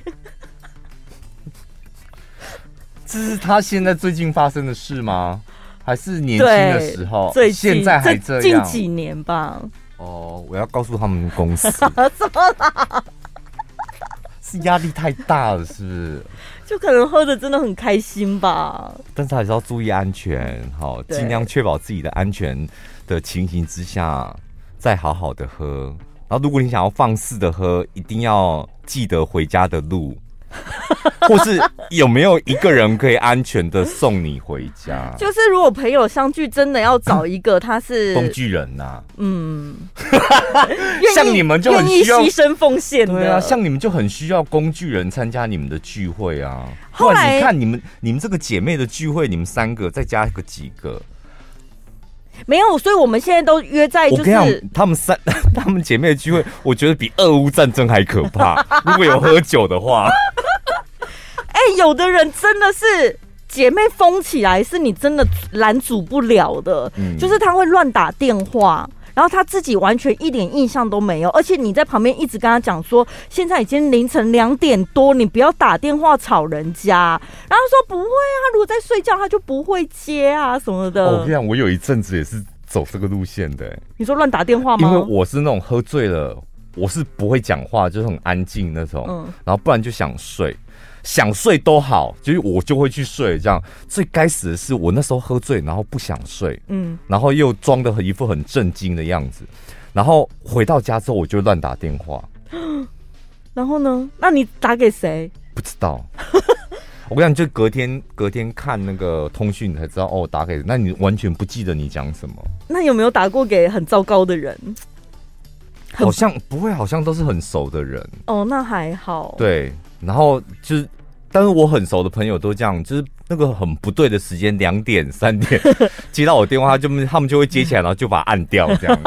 这是他现在最近发生的事吗？还是年轻的时候？最现在还这样？近几年吧。哦，我要告诉他们公司，<laughs> 什么啦？是压力太大了，是不是？就可能喝的真的很开心吧。但是还是要注意安全，好，尽量确保自己的安全的情形之下，再好好的喝。然后，如果你想要放肆的喝，一定要记得回家的路。<laughs> 或是有没有一个人可以安全的送你回家？<laughs> 就是如果朋友相聚，真的要找一个他是工具人呐、啊。<laughs> 嗯，像你们就很需要牺牲奉献的。对啊，像你们就很需要工具人参加你们的聚会啊。后来你看你们你们这个姐妹的聚会，你们三个再加个几个。没有，所以我们现在都约在。就是他们三，<laughs> 他们姐妹的聚会，我觉得比俄乌战争还可怕。<laughs> 如果有喝酒的话，<laughs> 哎、欸，有的人真的是姐妹疯起来，是你真的拦阻不了的。嗯，就是他会乱打电话，然后他自己完全一点印象都没有，而且你在旁边一直跟他讲说，现在已经凌晨两点多，你不要打电话吵人家。然后说不会啊，如果在睡觉，他就不会接啊什么的。我跟你讲，我有一阵子也是走这个路线的。你说乱打电话吗？因为我是那种喝醉了，我是不会讲话，就是很安静那种。嗯，然后不然就想睡。想睡都好，就是我就会去睡。这样最该死的是，我那时候喝醉，然后不想睡，嗯，然后又装的很一副很震惊的样子，然后回到家之后，我就乱打电话。<gasps> 然后呢？那你打给谁？不知道。<laughs> 我跟你讲，就隔天隔天看那个通讯才知道哦，打给。那你完全不记得你讲什么？那有没有打过给很糟糕的人？好像不会，好像都是很熟的人。哦，那还好。对。然后就是，但是我很熟的朋友都这样，就是那个很不对的时间，两点、三点 <laughs> 接到我电话，就他们就会接起来，然后就把它按掉，这样。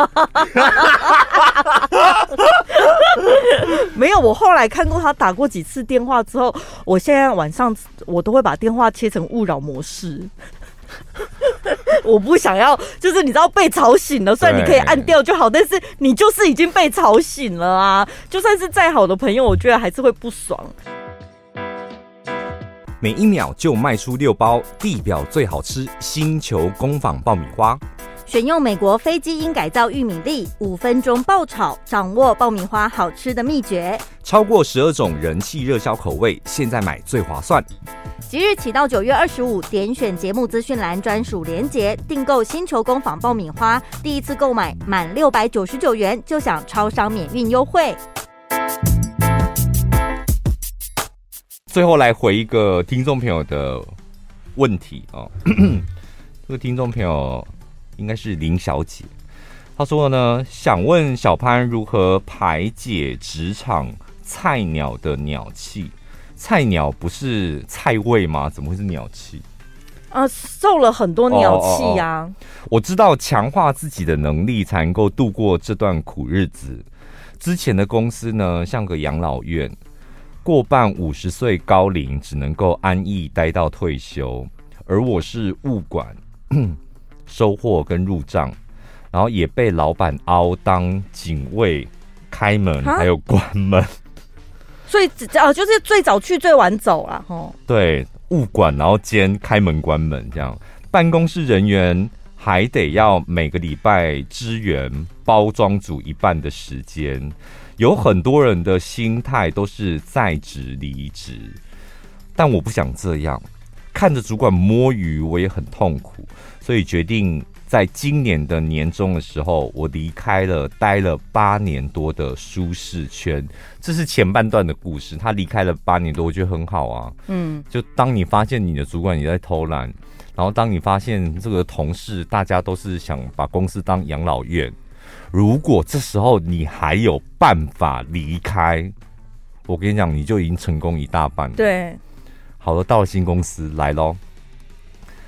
没有，我后来看过他打过几次电话之后，我现在晚上我都会把电话切成勿扰模式。<laughs> 我不想要，就是你知道被吵醒了，虽然你可以按掉就好，但是你就是已经被吵醒了啊！就算是再好的朋友，我觉得还是会不爽。每一秒就卖出六包地表最好吃星球工坊爆米花，选用美国非基因改造玉米粒，五分钟爆炒，掌握爆米花好吃的秘诀。超过十二种人气热销口味，现在买最划算。即日起到九月二十五，点选节目资讯栏专属链接订购星球工坊爆米花，第一次购买满六百九十九元就享超商免运优惠。最后来回一个听众朋友的问题哦，<clears throat> 这个听众朋友应该是林小姐，她说呢，想问小潘如何排解职场菜鸟的鸟气。菜鸟不是菜味吗？怎么会是鸟气？啊，受了很多鸟气呀！哦哦哦。我知道强化自己的能力才能够度过这段苦日子。之前的公司呢，像个养老院，过半五十岁高龄只能够安逸待到退休。而我是物管，收货跟入账，然后也被老板凹当警卫，开门还有关门。最啊，就是最早去，最晚走了吼。对，物管，然后兼开门关门这样。办公室人员还得要每个礼拜支援包装组一半的时间。有很多人的心态都是在职离职，但我不想这样。看着主管摸鱼，我也很痛苦，所以决定。在今年的年终的时候，我离开了待了八年多的舒适圈。这是前半段的故事。他离开了八年多，我觉得很好啊。嗯，就当你发现你的主管也在偷懒，然后当你发现这个同事大家都是想把公司当养老院，如果这时候你还有办法离开，我跟你讲，你就已经成功一大半了。对，好了，到了新公司来喽。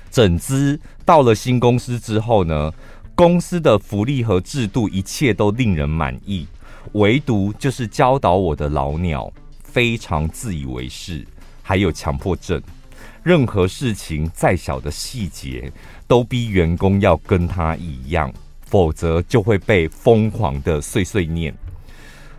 整资到了新公司之后呢，公司的福利和制度一切都令人满意，唯独就是教导我的老鸟非常自以为是，还有强迫症，任何事情再小的细节都逼员工要跟他一样，否则就会被疯狂的碎碎念。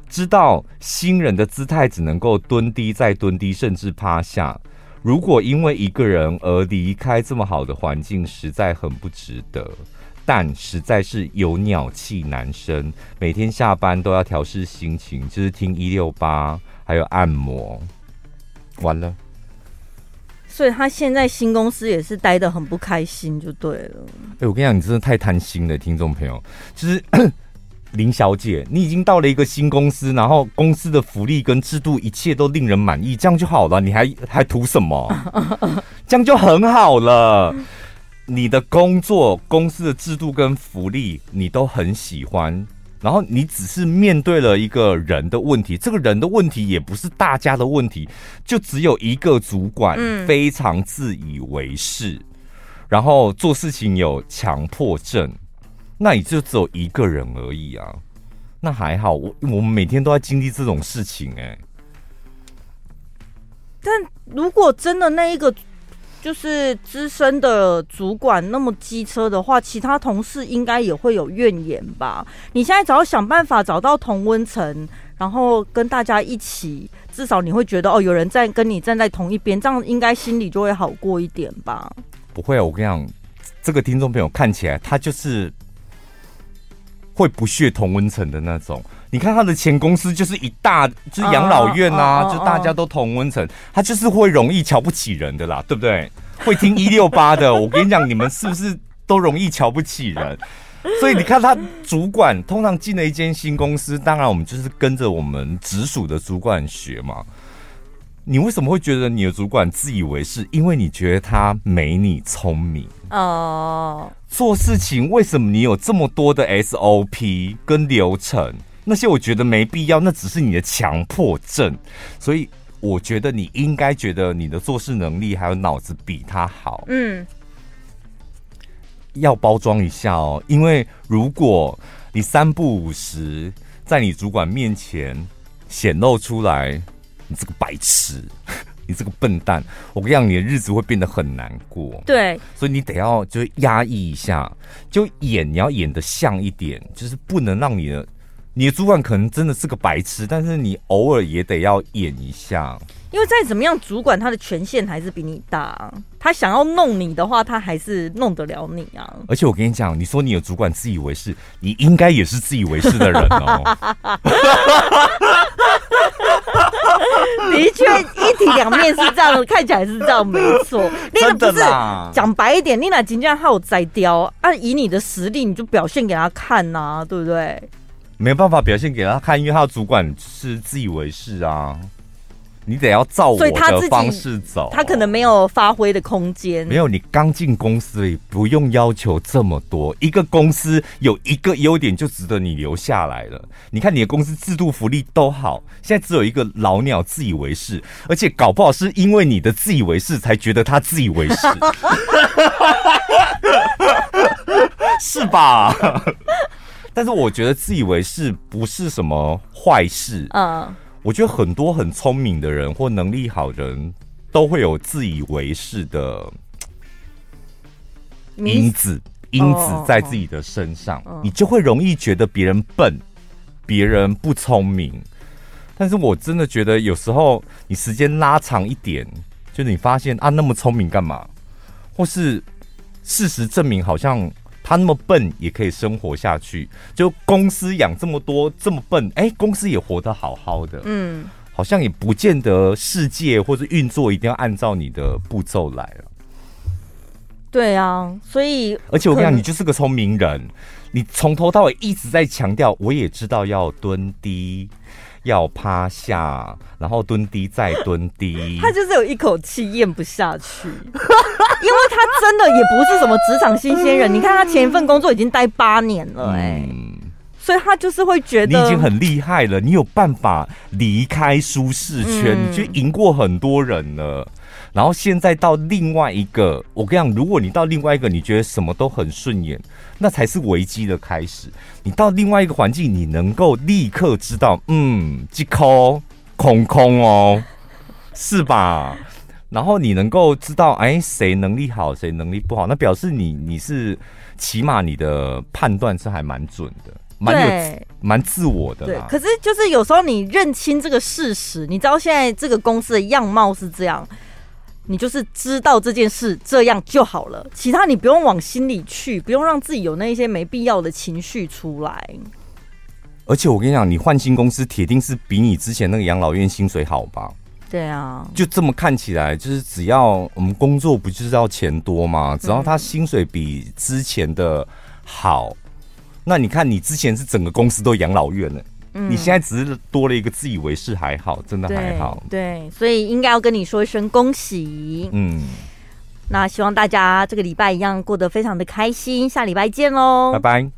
知道新人的姿态只能够蹲低再蹲低，甚至趴下。如果因为一个人而离开这么好的环境，实在很不值得。但实在是有鸟气难生，每天下班都要调试心情，就是听一六八，还有按摩。完了，所以他现在新公司也是待得很不开心，就对了。哎、欸，我跟你讲，你真的太贪心了，听众朋友，就是。<coughs> 林小姐，你已经到了一个新公司，然后公司的福利跟制度一切都令人满意，这样就好了。你还还图什么？<laughs> 这样就很好了。你的工作、公司的制度跟福利你都很喜欢，然后你只是面对了一个人的问题，这个人的问题也不是大家的问题，就只有一个主管非常自以为是，然后做事情有强迫症。那你就只有一个人而已啊，那还好，我我们每天都在经历这种事情哎、欸。但如果真的那一个就是资深的主管那么机车的话，其他同事应该也会有怨言吧？你现在只要想办法找到同温层，然后跟大家一起，至少你会觉得哦，有人在跟你站在同一边，这样应该心里就会好过一点吧？不会啊，我跟你讲，这个听众朋友看起来他就是。会不屑同温层的那种，你看他的前公司就是一大就是养老院啊，就大家都同温层，他就是会容易瞧不起人的啦，对不对？会听一六八的，我跟你讲，你们是不是都容易瞧不起人？所以你看他主管通常进了一间新公司，当然我们就是跟着我们直属的主管学嘛。你为什么会觉得你的主管自以为是？因为你觉得他没你聪明哦。做事情为什么你有这么多的 SOP 跟流程？那些我觉得没必要，那只是你的强迫症。所以我觉得你应该觉得你的做事能力还有脑子比他好。嗯，要包装一下哦，因为如果你三不五时在你主管面前显露出来。你这个白痴，你这个笨蛋！我跟你讲，你的日子会变得很难过。对，所以你得要就压抑一下，就演你要演得像一点，就是不能让你的你的主管可能真的是个白痴，但是你偶尔也得要演一下。因为再怎么样，主管他的权限还是比你大，他想要弄你的话，他还是弄得了你啊。而且我跟你讲，你说你的主管自以为是，你应该也是自以为是的人哦。<laughs> <laughs> 的确，一体两面是这样，看起来是这样，没错。<laughs> 那个不是讲白一点，你那金匠还有摘雕，啊以你的实力，你就表现给他看呐、啊，对不对？没有办法表现给他看，因为他的主管是自以为是啊。你得要照我的方式走，他可能没有发挥的空间。没有，你刚进公司里，不用要求这么多。一个公司有一个优点就值得你留下来了。你看你的公司制度福利都好，现在只有一个老鸟自以为是，而且搞不好是因为你的自以为是才觉得他自以为是，<laughs> 是吧？<laughs> 但是我觉得自以为是不是什么坏事，嗯。我觉得很多很聪明的人或能力好的人都会有自以为是的因子，因子在自己的身上，你就会容易觉得别人笨，别人不聪明。但是我真的觉得有时候你时间拉长一点，就是你发现啊，那么聪明干嘛？或是事实证明好像。他那么笨也可以生活下去，就公司养这么多这么笨，哎、欸，公司也活得好好的，嗯，好像也不见得世界或者运作一定要按照你的步骤来了。对啊，所以而且我跟你讲，你就是个聪明人，你从头到尾一直在强调，我也知道要蹲低。要趴下，然后蹲低再蹲低。<laughs> 他就是有一口气咽不下去，<laughs> 因为他真的也不是什么职场新鲜人。你看他前一份工作已经待八年了，哎、嗯，所以他就是会觉得你已经很厉害了，你有办法离开舒适圈，嗯、你就赢过很多人了。然后现在到另外一个，我跟你讲，如果你到另外一个，你觉得什么都很顺眼，那才是危机的开始。你到另外一个环境，你能够立刻知道，嗯，这空空空哦，是吧？然后你能够知道，哎，谁能力好，谁能力不好，那表示你你是起码你的判断是还蛮准的，蛮有蛮自我的。对，可是就是有时候你认清这个事实，你知道现在这个公司的样貌是这样，你就是知道这件事这样就好了，其他你不用往心里去，不用让自己有那些没必要的情绪出来。而且我跟你讲，你换新公司，铁定是比你之前那个养老院薪水好吧？对啊，就这么看起来，就是只要我们工作不就是要钱多吗？只要他薪水比之前的好，嗯、那你看你之前是整个公司都养老院了，嗯，你现在只是多了一个自以为是还好，真的还好。对，对，所以应该要跟你说一声恭喜。嗯，那希望大家这个礼拜一样过得非常的开心，下礼拜见喽，拜拜。